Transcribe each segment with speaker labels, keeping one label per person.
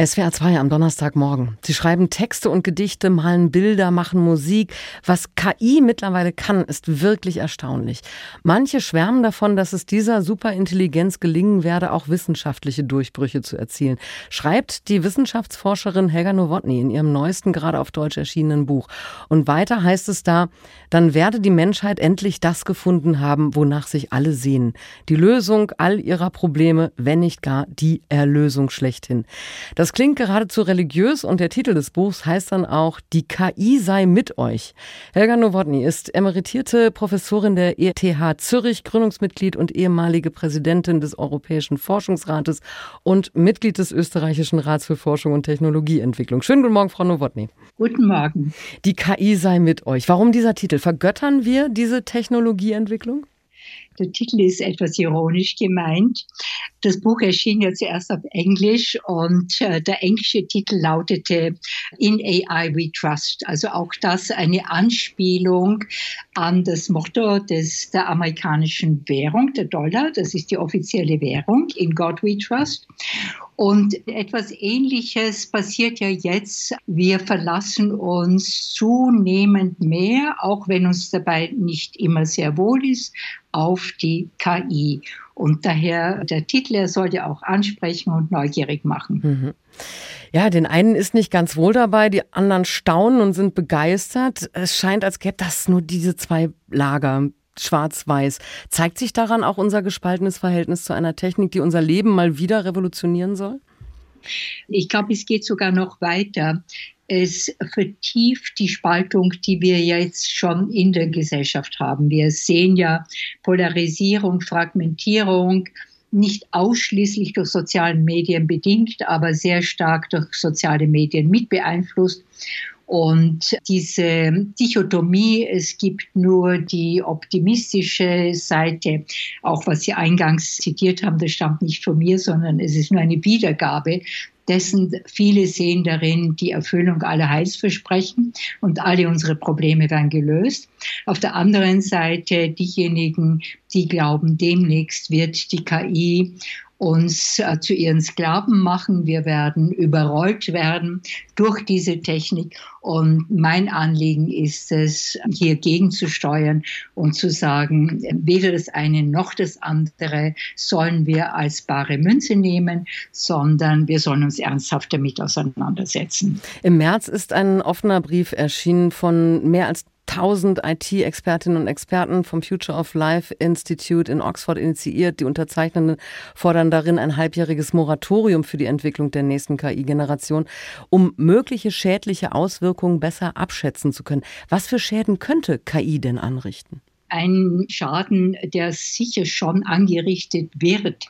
Speaker 1: SWR 2 am Donnerstagmorgen. Sie schreiben Texte und Gedichte, malen Bilder, machen Musik. Was KI mittlerweile kann, ist wirklich erstaunlich. Manche schwärmen davon, dass es dieser Superintelligenz gelingen werde, auch wissenschaftliche Durchbrüche zu erzielen. Schreibt die Wissenschaftsforscherin Helga Nowotny in ihrem neuesten, gerade auf Deutsch erschienenen Buch. Und weiter heißt es da, dann werde die Menschheit endlich das gefunden haben, wonach sich alle sehen. Die Lösung all ihrer Probleme, wenn nicht gar die Erlösung schlechthin. Das das klingt geradezu religiös und der Titel des Buchs heißt dann auch Die KI sei mit euch. Helga Nowotny ist emeritierte Professorin der ETH Zürich, Gründungsmitglied und ehemalige Präsidentin des Europäischen Forschungsrates und Mitglied des Österreichischen Rats für Forschung und Technologieentwicklung. Schönen guten Morgen, Frau Nowotny.
Speaker 2: Guten Morgen.
Speaker 1: Die KI sei mit euch. Warum dieser Titel? Vergöttern wir diese Technologieentwicklung?
Speaker 2: Der Titel ist etwas ironisch gemeint. Das Buch erschien ja zuerst auf Englisch und äh, der englische Titel lautete In AI We Trust. Also auch das eine Anspielung an das Motto des, der amerikanischen Währung, der Dollar. Das ist die offizielle Währung. In God We Trust. Und etwas Ähnliches passiert ja jetzt. Wir verlassen uns zunehmend mehr, auch wenn uns dabei nicht immer sehr wohl ist, auf die KI. Und daher der Titel, er soll ja auch ansprechen und neugierig machen. Mhm.
Speaker 1: Ja, den einen ist nicht ganz wohl dabei, die anderen staunen und sind begeistert. Es scheint, als gäbe das nur diese zwei Lager, schwarz-weiß. Zeigt sich daran auch unser gespaltenes Verhältnis zu einer Technik, die unser Leben mal wieder revolutionieren soll?
Speaker 2: Ich glaube, es geht sogar noch weiter. Es vertieft die Spaltung, die wir jetzt schon in der Gesellschaft haben. Wir sehen ja Polarisierung, Fragmentierung, nicht ausschließlich durch soziale Medien bedingt, aber sehr stark durch soziale Medien mit beeinflusst. Und diese Dichotomie, es gibt nur die optimistische Seite, auch was Sie eingangs zitiert haben, das stammt nicht von mir, sondern es ist nur eine Wiedergabe dessen viele sehen darin die Erfüllung aller Heilsversprechen und alle unsere Probleme werden gelöst. Auf der anderen Seite diejenigen, die glauben, demnächst wird die KI uns äh, zu ihren Sklaven machen. Wir werden überrollt werden durch diese Technik. Und mein Anliegen ist es, hier gegenzusteuern und zu sagen, weder das eine noch das andere sollen wir als bare Münze nehmen, sondern wir sollen uns ernsthaft damit auseinandersetzen.
Speaker 1: Im März ist ein offener Brief erschienen von mehr als 1000 IT-Expertinnen und Experten vom Future of Life Institute in Oxford initiiert. Die Unterzeichnenden fordern darin ein halbjähriges Moratorium für die Entwicklung der nächsten KI-Generation, um mögliche schädliche Auswirkungen besser abschätzen zu können. Was für Schäden könnte KI denn anrichten?
Speaker 2: Ein Schaden, der sicher schon angerichtet wird,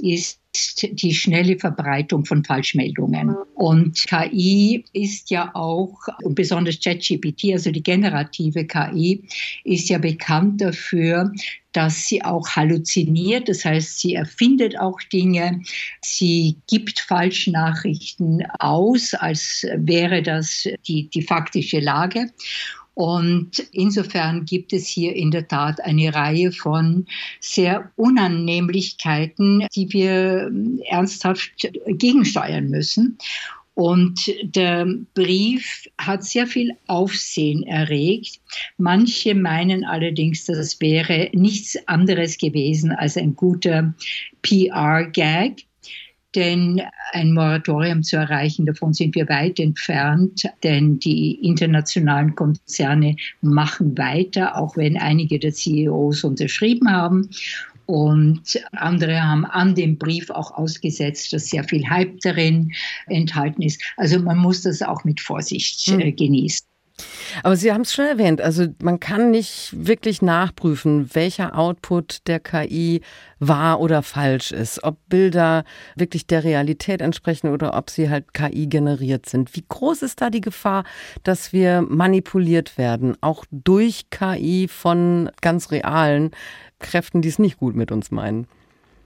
Speaker 2: ist die schnelle Verbreitung von Falschmeldungen. Und KI ist ja auch, und besonders ChatGPT, also die generative KI, ist ja bekannt dafür, dass sie auch halluziniert, das heißt, sie erfindet auch Dinge, sie gibt Falschnachrichten aus, als wäre das die, die faktische Lage. Und insofern gibt es hier in der Tat eine Reihe von sehr Unannehmlichkeiten, die wir ernsthaft gegensteuern müssen. Und der Brief hat sehr viel Aufsehen erregt. Manche meinen allerdings, dass es wäre nichts anderes gewesen als ein guter PR-Gag denn ein Moratorium zu erreichen, davon sind wir weit entfernt, denn die internationalen Konzerne machen weiter, auch wenn einige der CEOs unterschrieben haben. Und andere haben an dem Brief auch ausgesetzt, dass sehr viel Hype darin enthalten ist. Also man muss das auch mit Vorsicht äh, genießen.
Speaker 1: Aber Sie haben es schon erwähnt, also man kann nicht wirklich nachprüfen, welcher Output der KI wahr oder falsch ist, ob Bilder wirklich der Realität entsprechen oder ob sie halt KI generiert sind. Wie groß ist da die Gefahr, dass wir manipuliert werden, auch durch KI von ganz realen Kräften, die es nicht gut mit uns meinen?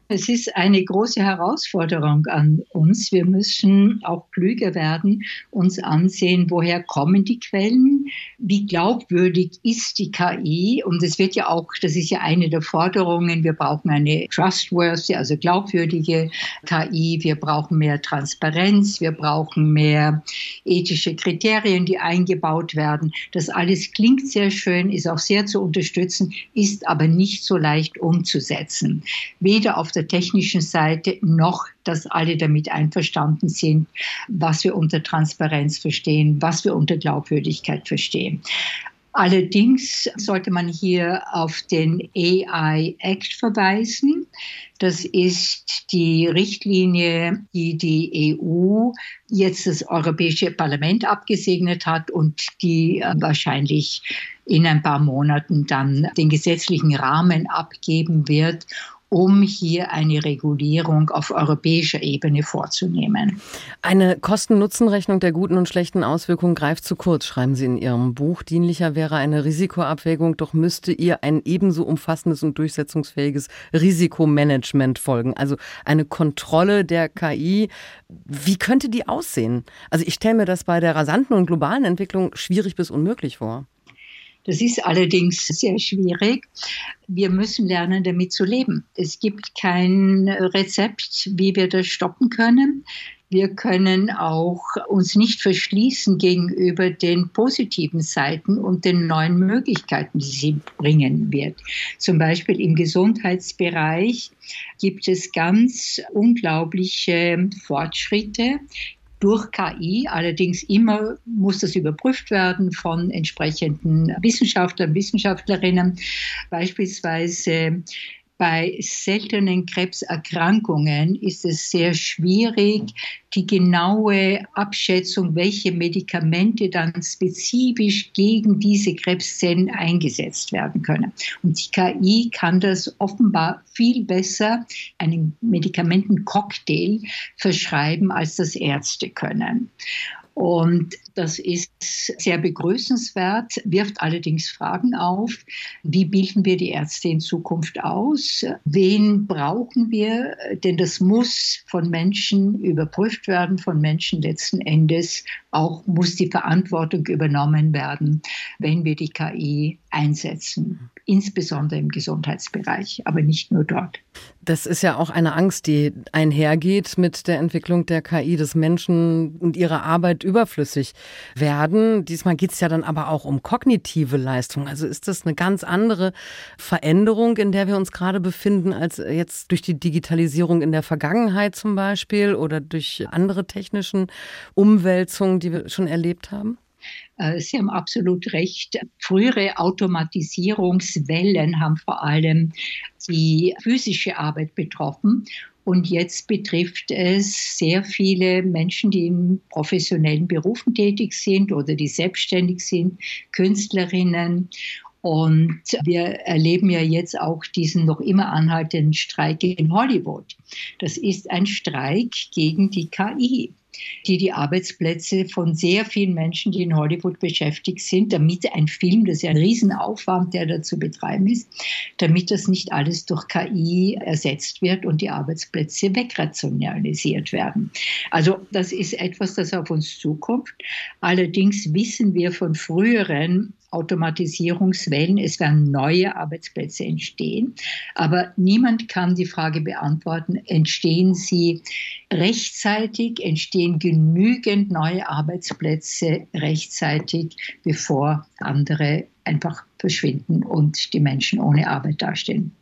Speaker 2: Es ist eine große Herausforderung an uns. Wir müssen auch klüger werden, uns ansehen, woher kommen die Quellen, wie glaubwürdig ist die KI. Und es wird ja auch, das ist ja eine der Forderungen, wir brauchen eine trustworthy, also glaubwürdige KI, wir brauchen mehr Transparenz, wir brauchen mehr ethische Kriterien, die eingebaut werden. Das alles klingt sehr schön, ist auch sehr zu unterstützen, ist aber nicht so leicht umzusetzen. Weder auf der technischen Seite noch, dass alle damit einverstanden sind, was wir unter Transparenz verstehen, was wir unter Glaubwürdigkeit verstehen. Allerdings sollte man hier auf den AI Act verweisen. Das ist die Richtlinie, die die EU jetzt das Europäische Parlament abgesegnet hat und die äh, wahrscheinlich in ein paar Monaten dann den gesetzlichen Rahmen abgeben wird um hier eine Regulierung auf europäischer Ebene vorzunehmen.
Speaker 1: Eine Kosten-Nutzen-Rechnung der guten und schlechten Auswirkungen greift zu kurz, schreiben Sie in Ihrem Buch. Dienlicher wäre eine Risikoabwägung, doch müsste ihr ein ebenso umfassendes und durchsetzungsfähiges Risikomanagement folgen, also eine Kontrolle der KI. Wie könnte die aussehen? Also ich stelle mir das bei der rasanten und globalen Entwicklung schwierig bis unmöglich vor.
Speaker 2: Das ist allerdings sehr schwierig. Wir müssen lernen, damit zu leben. Es gibt kein Rezept, wie wir das stoppen können. Wir können auch uns nicht verschließen gegenüber den positiven Seiten und den neuen Möglichkeiten, die sie bringen wird. Zum Beispiel im Gesundheitsbereich gibt es ganz unglaubliche Fortschritte durch KI. Allerdings immer muss das überprüft werden von entsprechenden Wissenschaftlern, Wissenschaftlerinnen. Beispielsweise bei seltenen Krebserkrankungen ist es sehr schwierig, die genaue Abschätzung, welche Medikamente dann spezifisch gegen diese Krebszellen eingesetzt werden können. Und die KI kann das offenbar viel besser, einen Medikamentencocktail verschreiben, als das Ärzte können. Und das ist sehr begrüßenswert, wirft allerdings Fragen auf. Wie bilden wir die Ärzte in Zukunft aus? Wen brauchen wir? Denn das muss von Menschen überprüft werden, von Menschen letzten Endes. Auch muss die Verantwortung übernommen werden, wenn wir die KI einsetzen, insbesondere im Gesundheitsbereich, aber nicht nur dort.
Speaker 1: Das ist ja auch eine Angst, die einhergeht mit der Entwicklung der KI, dass Menschen und ihre Arbeit überflüssig werden. Diesmal geht es ja dann aber auch um kognitive Leistung. Also ist das eine ganz andere Veränderung, in der wir uns gerade befinden, als jetzt durch die Digitalisierung in der Vergangenheit zum Beispiel oder durch andere technischen Umwälzungen, die wir schon erlebt haben?
Speaker 2: Äh, Sie haben absolut recht. Frühere Automatisierungswellen haben vor allem die physische Arbeit betroffen. Und jetzt betrifft es sehr viele Menschen, die in professionellen Berufen tätig sind oder die selbstständig sind, Künstlerinnen. Und wir erleben ja jetzt auch diesen noch immer anhaltenden Streik in Hollywood. Das ist ein Streik gegen die KI die die Arbeitsplätze von sehr vielen Menschen, die in Hollywood beschäftigt sind, damit ein Film, das ist ja ein Riesenaufwand, der da zu betreiben ist, damit das nicht alles durch KI ersetzt wird und die Arbeitsplätze wegrationalisiert werden. Also das ist etwas, das auf uns zukommt. Allerdings wissen wir von früheren Automatisierungswellen, es werden neue Arbeitsplätze entstehen. Aber niemand kann die Frage beantworten, entstehen sie rechtzeitig, entstehen genügend neue Arbeitsplätze rechtzeitig, bevor andere einfach verschwinden und die Menschen ohne Arbeit dastehen.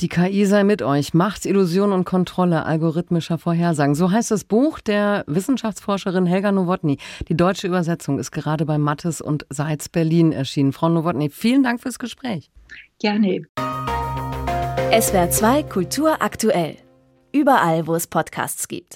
Speaker 1: Die KI sei mit euch. Macht, Illusion und Kontrolle algorithmischer Vorhersagen. So heißt das Buch der Wissenschaftsforscherin Helga Nowotny. Die deutsche Übersetzung ist gerade bei Mattes und Seitz Berlin erschienen. Frau Nowotny, vielen Dank fürs Gespräch.
Speaker 2: Gerne.
Speaker 3: SWR 2 Kultur aktuell. Überall, wo es Podcasts gibt.